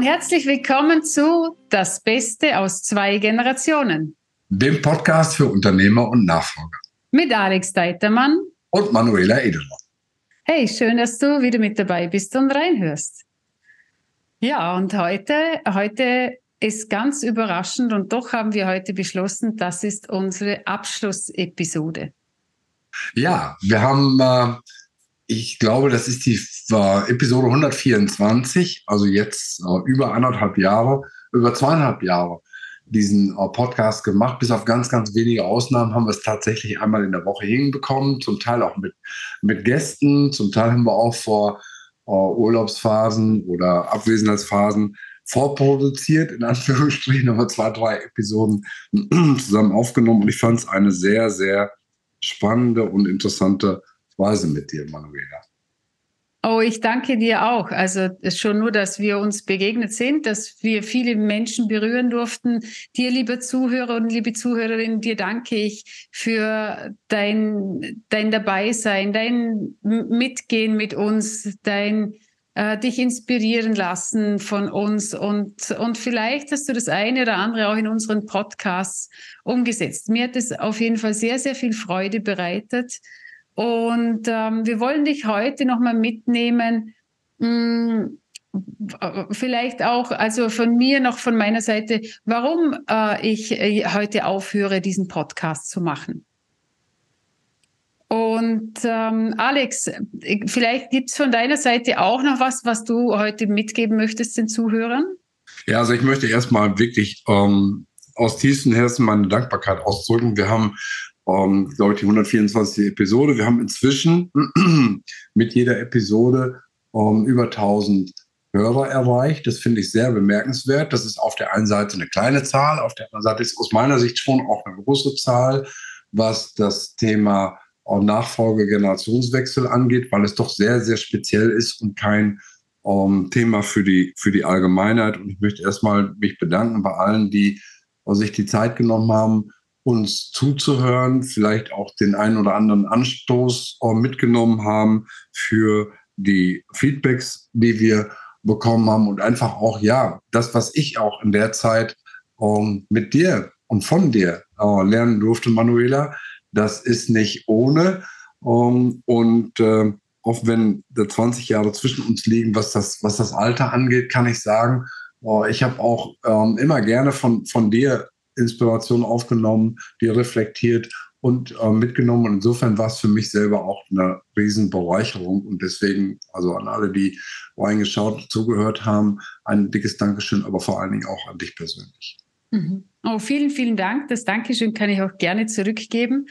und herzlich willkommen zu Das Beste aus zwei Generationen. Dem Podcast für Unternehmer und Nachfolger. Mit Alex Deitermann und Manuela Edelmann. Hey, schön, dass du wieder mit dabei bist und reinhörst. Ja, und heute, heute ist ganz überraschend und doch haben wir heute beschlossen, das ist unsere Abschlussepisode. Ja, wir haben äh, ich glaube, das ist die äh, Episode 124, also jetzt äh, über anderthalb Jahre, über zweieinhalb Jahre diesen äh, Podcast gemacht. Bis auf ganz, ganz wenige Ausnahmen haben wir es tatsächlich einmal in der Woche hinbekommen, zum Teil auch mit, mit Gästen, zum Teil haben wir auch vor äh, Urlaubsphasen oder Abwesenheitsphasen vorproduziert, in Anführungsstrichen, haben wir zwei, drei Episoden zusammen aufgenommen und ich fand es eine sehr, sehr spannende und interessante Weise mit dir, Manuela. Oh, ich danke dir auch. Also schon nur, dass wir uns begegnet sind, dass wir viele Menschen berühren durften. Dir, liebe Zuhörer und liebe Zuhörerinnen, dir danke ich für dein, dein Dabeisein, dein Mitgehen mit uns, dein äh, dich inspirieren lassen von uns und, und vielleicht hast du das eine oder andere auch in unseren Podcasts umgesetzt. Mir hat es auf jeden Fall sehr, sehr viel Freude bereitet und ähm, wir wollen dich heute nochmal mitnehmen. Mh, hm, vielleicht auch, also von mir noch von meiner Seite, warum äh, ich äh, heute aufhöre, diesen Podcast zu machen. Und ähm, Alex, vielleicht gibt es von deiner Seite auch noch was, was du heute mitgeben möchtest den Zuhörern? Ja, also ich möchte erstmal wirklich ähm, aus tiefstem Herzen meine Dankbarkeit ausdrücken. Wir haben ähm, glaube ich, die 124. Episode. Wir haben inzwischen mit jeder Episode ähm, über 1000 Hörer erreicht. Das finde ich sehr bemerkenswert. Das ist auf der einen Seite eine kleine Zahl, auf der anderen Seite ist aus meiner Sicht schon auch eine große Zahl, was das Thema äh, Nachfolge, Generationswechsel angeht, weil es doch sehr, sehr speziell ist und kein ähm, Thema für die, für die Allgemeinheit. Und ich möchte erstmal mich bedanken bei allen, die äh, sich die Zeit genommen haben, uns zuzuhören, vielleicht auch den einen oder anderen Anstoß äh, mitgenommen haben für die Feedbacks, die wir bekommen haben und einfach auch, ja, das, was ich auch in der Zeit ähm, mit dir und von dir äh, lernen durfte, Manuela, das ist nicht ohne. Ähm, und äh, auch wenn da 20 Jahre zwischen uns liegen, was das, was das Alter angeht, kann ich sagen, äh, ich habe auch ähm, immer gerne von, von dir Inspiration aufgenommen, die reflektiert und äh, mitgenommen. Und insofern war es für mich selber auch eine Riesenbereicherung. Und deswegen, also an alle, die reingeschaut, zugehört haben, ein dickes Dankeschön, aber vor allen Dingen auch an dich persönlich. Mhm. Oh, vielen, vielen Dank. Das Dankeschön kann ich auch gerne zurückgeben.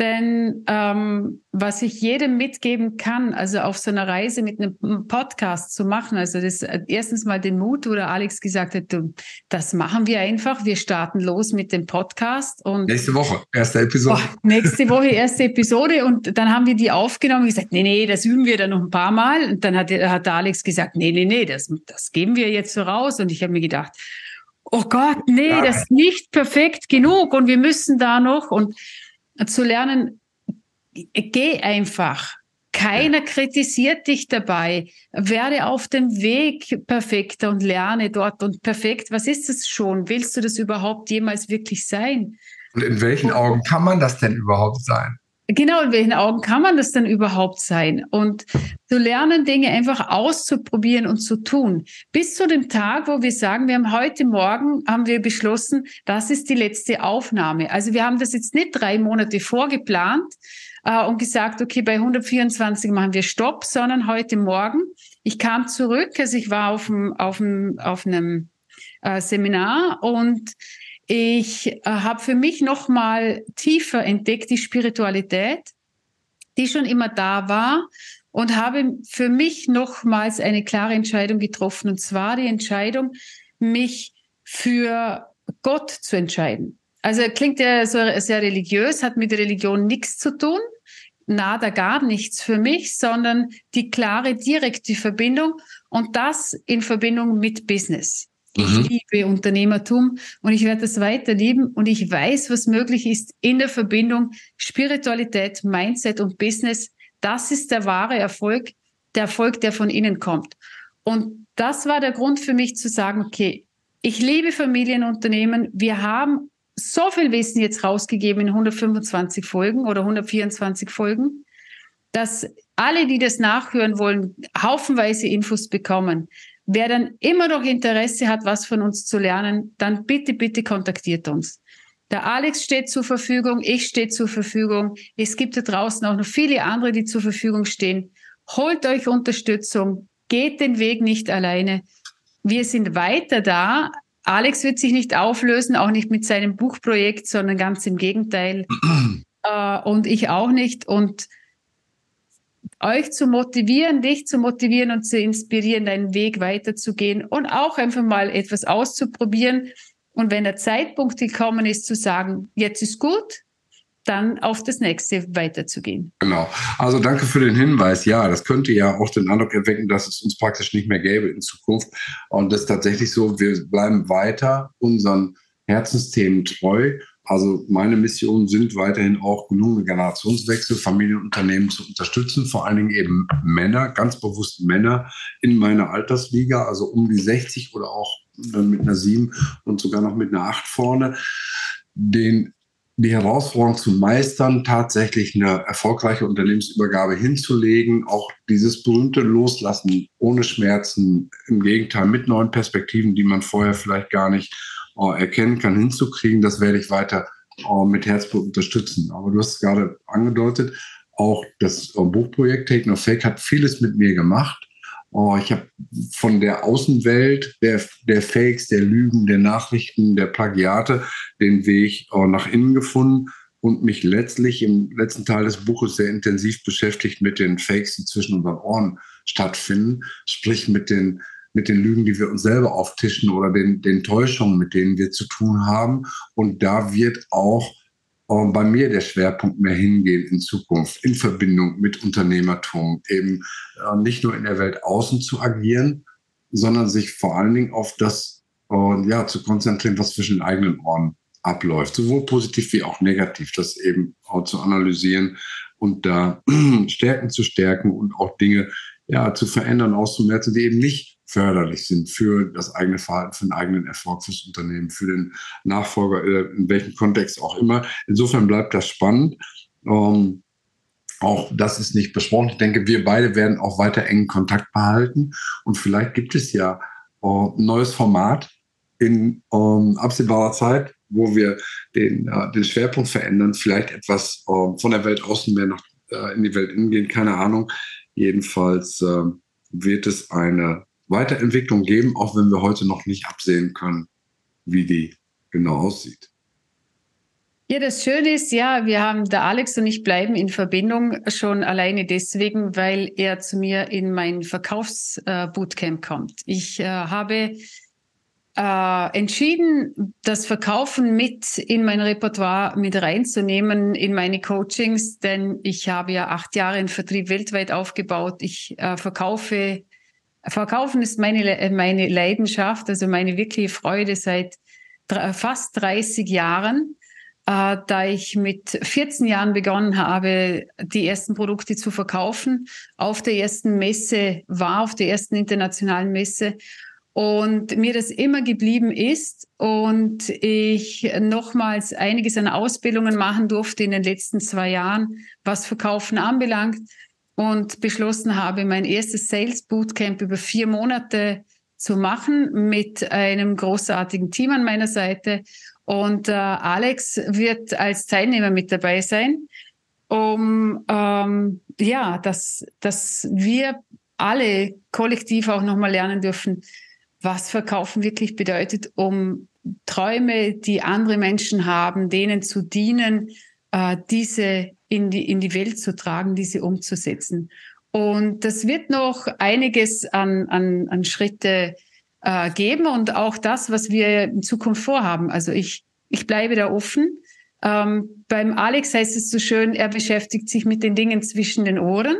Denn ähm, was ich jedem mitgeben kann, also auf so einer Reise mit einem Podcast zu machen, also das äh, erstens mal den Mut, oder Alex gesagt hat, du, das machen wir einfach. Wir starten los mit dem Podcast und nächste Woche erste Episode. Oh, nächste Woche erste Episode und dann haben wir die aufgenommen und gesagt, nee, nee, das üben wir dann noch ein paar Mal. Und dann hat, hat Alex gesagt, nee, nee, nee, das, das geben wir jetzt so raus. Und ich habe mir gedacht, oh Gott, nee, das ist nicht perfekt genug und wir müssen da noch und zu lernen, geh einfach. Keiner kritisiert dich dabei. Werde auf dem Weg perfekter und lerne dort und perfekt. Was ist es schon? Willst du das überhaupt jemals wirklich sein? Und in welchen Augen kann man das denn überhaupt sein? Genau, in welchen Augen kann man das denn überhaupt sein? Und zu lernen, Dinge einfach auszuprobieren und zu tun. Bis zu dem Tag, wo wir sagen, wir haben heute Morgen, haben wir beschlossen, das ist die letzte Aufnahme. Also wir haben das jetzt nicht drei Monate vorgeplant äh, und gesagt, okay, bei 124 machen wir Stopp, sondern heute Morgen. Ich kam zurück, also ich war auf, dem, auf, dem, auf einem äh, Seminar und ich äh, habe für mich noch mal tiefer entdeckt die Spiritualität, die schon immer da war und habe für mich nochmals eine klare Entscheidung getroffen und zwar die Entscheidung, mich für Gott zu entscheiden. Also klingt ja so sehr religiös, hat mit Religion nichts zu tun, nada gar nichts für mich, sondern die klare direkte Verbindung und das in Verbindung mit Business. Ich mhm. liebe Unternehmertum und ich werde das weiter lieben und ich weiß, was möglich ist in der Verbindung Spiritualität, Mindset und Business. Das ist der wahre Erfolg, der Erfolg, der von innen kommt. Und das war der Grund für mich zu sagen, okay, ich liebe Familienunternehmen. Wir haben so viel Wissen jetzt rausgegeben in 125 Folgen oder 124 Folgen, dass alle, die das nachhören wollen, haufenweise Infos bekommen. Wer dann immer noch Interesse hat, was von uns zu lernen, dann bitte, bitte kontaktiert uns. Der Alex steht zur Verfügung, ich stehe zur Verfügung. Es gibt da draußen auch noch viele andere, die zur Verfügung stehen. Holt euch Unterstützung, geht den Weg nicht alleine. Wir sind weiter da. Alex wird sich nicht auflösen, auch nicht mit seinem Buchprojekt, sondern ganz im Gegenteil. äh, und ich auch nicht. Und euch zu motivieren, dich zu motivieren und zu inspirieren, deinen Weg weiterzugehen und auch einfach mal etwas auszuprobieren. Und wenn der Zeitpunkt gekommen ist, zu sagen, jetzt ist gut, dann auf das nächste weiterzugehen. Genau. Also danke für den Hinweis. Ja, das könnte ja auch den Eindruck erwecken, dass es uns praktisch nicht mehr gäbe in Zukunft. Und das ist tatsächlich so, wir bleiben weiter unseren Herzensthemen treu. Also meine Missionen sind weiterhin auch gelungene Generationswechsel, Familienunternehmen zu unterstützen, vor allen Dingen eben Männer, ganz bewusst Männer in meiner Altersliga, also um die 60 oder auch mit einer 7 und sogar noch mit einer 8 vorne, den die Herausforderung zu meistern, tatsächlich eine erfolgreiche Unternehmensübergabe hinzulegen, auch dieses berühmte Loslassen ohne Schmerzen, im Gegenteil mit neuen Perspektiven, die man vorher vielleicht gar nicht erkennen kann, hinzukriegen, das werde ich weiter äh, mit Herzblut unterstützen. Aber du hast es gerade angedeutet, auch das äh, Buchprojekt Take No Fake hat vieles mit mir gemacht. Ich habe von der Außenwelt, der, der Fakes, der Lügen, der Nachrichten, der Plagiate den Weg nach innen gefunden und mich letztlich im letzten Teil des Buches sehr intensiv beschäftigt mit den Fakes, die zwischen unseren Ohren stattfinden, sprich mit den, mit den Lügen, die wir uns selber auftischen oder den, den Täuschungen, mit denen wir zu tun haben. Und da wird auch äh, bei mir der Schwerpunkt mehr hingehen in Zukunft in Verbindung mit Unternehmertum, eben äh, nicht nur in der Welt außen zu agieren, sondern sich vor allen Dingen auf das äh, ja, zu konzentrieren, was zwischen den eigenen Ohren abläuft, sowohl positiv wie auch negativ, das eben auch zu analysieren und da Stärken zu stärken und auch Dinge ja, zu verändern, auszumerzen, die eben nicht förderlich sind für das eigene Verhalten, für den eigenen Erfolg fürs Unternehmen, für den Nachfolger, äh, in welchem Kontext auch immer. Insofern bleibt das spannend. Ähm, auch das ist nicht besprochen. Ich denke, wir beide werden auch weiter engen Kontakt behalten. Und vielleicht gibt es ja äh, ein neues Format in ähm, absehbarer Zeit, wo wir den, äh, den Schwerpunkt verändern, vielleicht etwas äh, von der Welt außen mehr noch äh, in die Welt innen gehen, keine Ahnung. Jedenfalls äh, wird es eine Weiterentwicklung geben, auch wenn wir heute noch nicht absehen können, wie die genau aussieht. Ja, das Schöne ist, ja, wir haben, der Alex und ich bleiben in Verbindung schon alleine deswegen, weil er zu mir in mein Verkaufsbootcamp kommt. Ich äh, habe äh, entschieden, das Verkaufen mit in mein Repertoire mit reinzunehmen, in meine Coachings, denn ich habe ja acht Jahre einen Vertrieb weltweit aufgebaut. Ich äh, verkaufe Verkaufen ist meine, meine Leidenschaft, also meine wirkliche Freude seit fast 30 Jahren, äh, da ich mit 14 Jahren begonnen habe, die ersten Produkte zu verkaufen, auf der ersten Messe war, auf der ersten internationalen Messe. Und mir das immer geblieben ist und ich nochmals einiges an Ausbildungen machen durfte in den letzten zwei Jahren, was Verkaufen anbelangt und beschlossen habe, mein erstes Sales Bootcamp über vier Monate zu machen mit einem großartigen Team an meiner Seite. Und äh, Alex wird als Teilnehmer mit dabei sein, um ähm, ja, dass, dass wir alle kollektiv auch nochmal lernen dürfen, was Verkaufen wirklich bedeutet, um Träume, die andere Menschen haben, denen zu dienen, äh, diese in die, in die Welt zu tragen, diese umzusetzen. Und das wird noch einiges an, an, an Schritte äh, geben und auch das, was wir in Zukunft vorhaben. Also ich, ich bleibe da offen. Ähm, beim Alex heißt es so schön, er beschäftigt sich mit den Dingen zwischen den Ohren.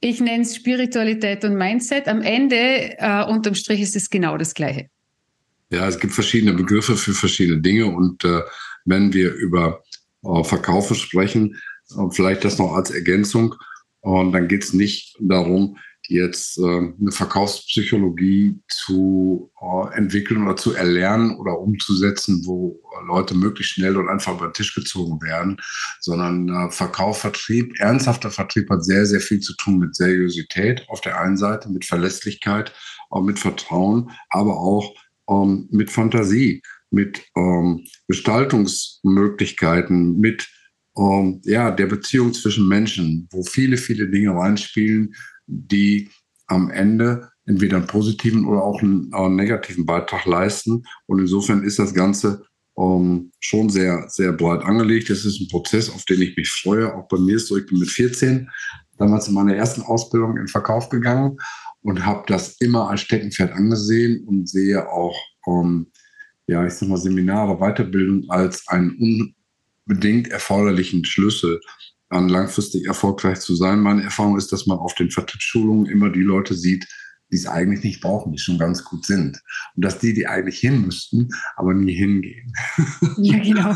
Ich nenne es Spiritualität und Mindset. Am Ende, äh, unterm Strich, ist es genau das Gleiche. Ja, es gibt verschiedene Begriffe für verschiedene Dinge und äh, wenn wir über äh, Verkaufe sprechen. Vielleicht das noch als Ergänzung. Und dann geht es nicht darum, jetzt äh, eine Verkaufspsychologie zu äh, entwickeln oder zu erlernen oder umzusetzen, wo Leute möglichst schnell und einfach über den Tisch gezogen werden, sondern äh, Verkauf, Vertrieb, ernsthafter Vertrieb hat sehr, sehr viel zu tun mit Seriosität auf der einen Seite, mit Verlässlichkeit, mit Vertrauen, aber auch ähm, mit Fantasie, mit ähm, Gestaltungsmöglichkeiten, mit ähm, ja, der Beziehung zwischen Menschen, wo viele, viele Dinge reinspielen, die am Ende entweder einen positiven oder auch einen, einen negativen Beitrag leisten. Und insofern ist das Ganze ähm, schon sehr, sehr breit angelegt. Es ist ein Prozess, auf den ich mich freue. Auch bei mir ist so, ich bin mit 14 damals in meiner ersten Ausbildung in Verkauf gegangen und habe das immer als Steckenpferd angesehen und sehe auch, ähm, ja, ich sag mal, Seminare, Weiterbildung als einen unbedingt erforderlichen Schlüssel an langfristig erfolgreich zu sein. Meine Erfahrung ist, dass man auf den Vertriebsschulungen immer die Leute sieht, die es eigentlich nicht brauchen, die schon ganz gut sind. Und dass die, die eigentlich hin müssten, aber nie hingehen. Ja, genau.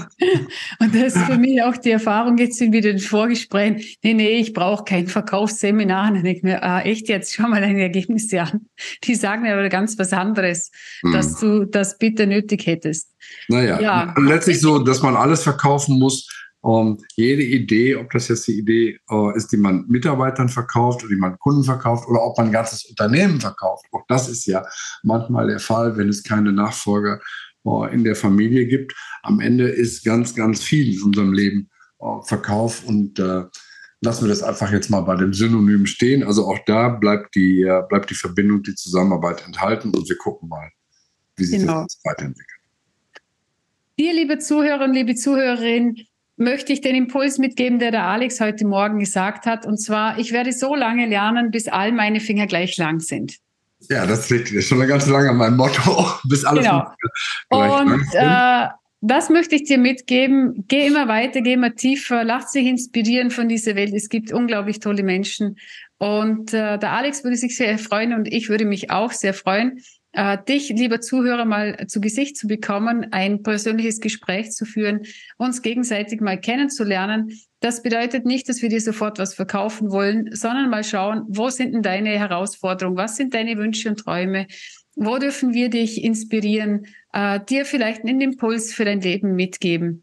Und das ist für mich auch die Erfahrung jetzt in wieder den Vorgesprächen. Nee, nee, ich brauche kein Verkaufsseminar. dann denke ich mir, ah, echt jetzt, schau mal deine Ergebnisse an. Die sagen mir aber ganz was anderes, hm. dass du das bitte nötig hättest. Naja, ja. letztlich so, dass man alles verkaufen muss, ähm, jede Idee, ob das jetzt die Idee äh, ist, die man Mitarbeitern verkauft oder die man Kunden verkauft oder ob man ein ganzes Unternehmen verkauft, auch das ist ja manchmal der Fall, wenn es keine Nachfolger äh, in der Familie gibt. Am Ende ist ganz, ganz viel in unserem Leben äh, Verkauf und äh, lassen wir das einfach jetzt mal bei dem Synonym stehen. Also auch da bleibt die, äh, bleibt die Verbindung, die Zusammenarbeit enthalten und wir gucken mal, wie sich genau. das weiterentwickelt. Dir, liebe Zuhörer und liebe Zuhörerinnen, möchte ich den Impuls mitgeben, der der Alex heute Morgen gesagt hat. Und zwar, ich werde so lange lernen, bis all meine Finger gleich lang sind. Ja, das ist richtig. Das ist schon ganz lange mein Motto, bis alles genau. gleich Und, lang sind. Äh, das möchte ich dir mitgeben. Geh immer weiter, geh immer tiefer, lass dich inspirieren von dieser Welt. Es gibt unglaublich tolle Menschen. Und äh, der Alex würde sich sehr freuen und ich würde mich auch sehr freuen, äh, dich, lieber Zuhörer, mal zu Gesicht zu bekommen, ein persönliches Gespräch zu führen, uns gegenseitig mal kennenzulernen. Das bedeutet nicht, dass wir dir sofort was verkaufen wollen, sondern mal schauen, wo sind denn deine Herausforderungen, was sind deine Wünsche und Träume, wo dürfen wir dich inspirieren, äh, dir vielleicht einen Impuls für dein Leben mitgeben.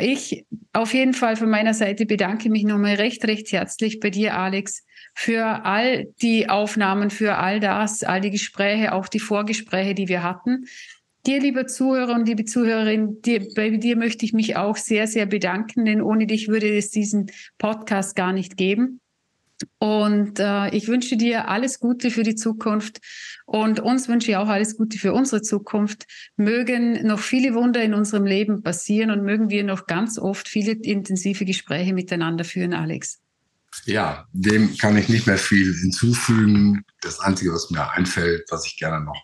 Ich auf jeden Fall von meiner Seite bedanke mich nochmal recht, recht herzlich bei dir, Alex, für all die Aufnahmen, für all das, all die Gespräche, auch die Vorgespräche, die wir hatten. Dir, lieber Zuhörer und liebe Zuhörerin, dir, bei dir möchte ich mich auch sehr, sehr bedanken, denn ohne dich würde es diesen Podcast gar nicht geben. Und äh, ich wünsche dir alles Gute für die Zukunft und uns wünsche ich auch alles Gute für unsere Zukunft. Mögen noch viele Wunder in unserem Leben passieren und mögen wir noch ganz oft viele intensive Gespräche miteinander führen, Alex. Ja, dem kann ich nicht mehr viel hinzufügen. Das Einzige, was mir einfällt, was ich gerne noch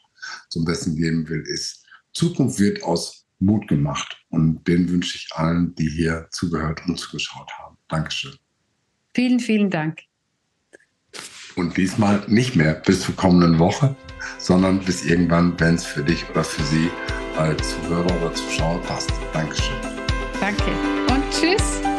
zum Besten geben will, ist, Zukunft wird aus Mut gemacht. Und den wünsche ich allen, die hier zugehört und zugeschaut haben. Dankeschön. Vielen, vielen Dank. Und diesmal nicht mehr bis zur kommenden Woche, sondern bis irgendwann, wenn es für dich oder für Sie als Zuhörer oder Zuschauer passt. Dankeschön. Danke und tschüss.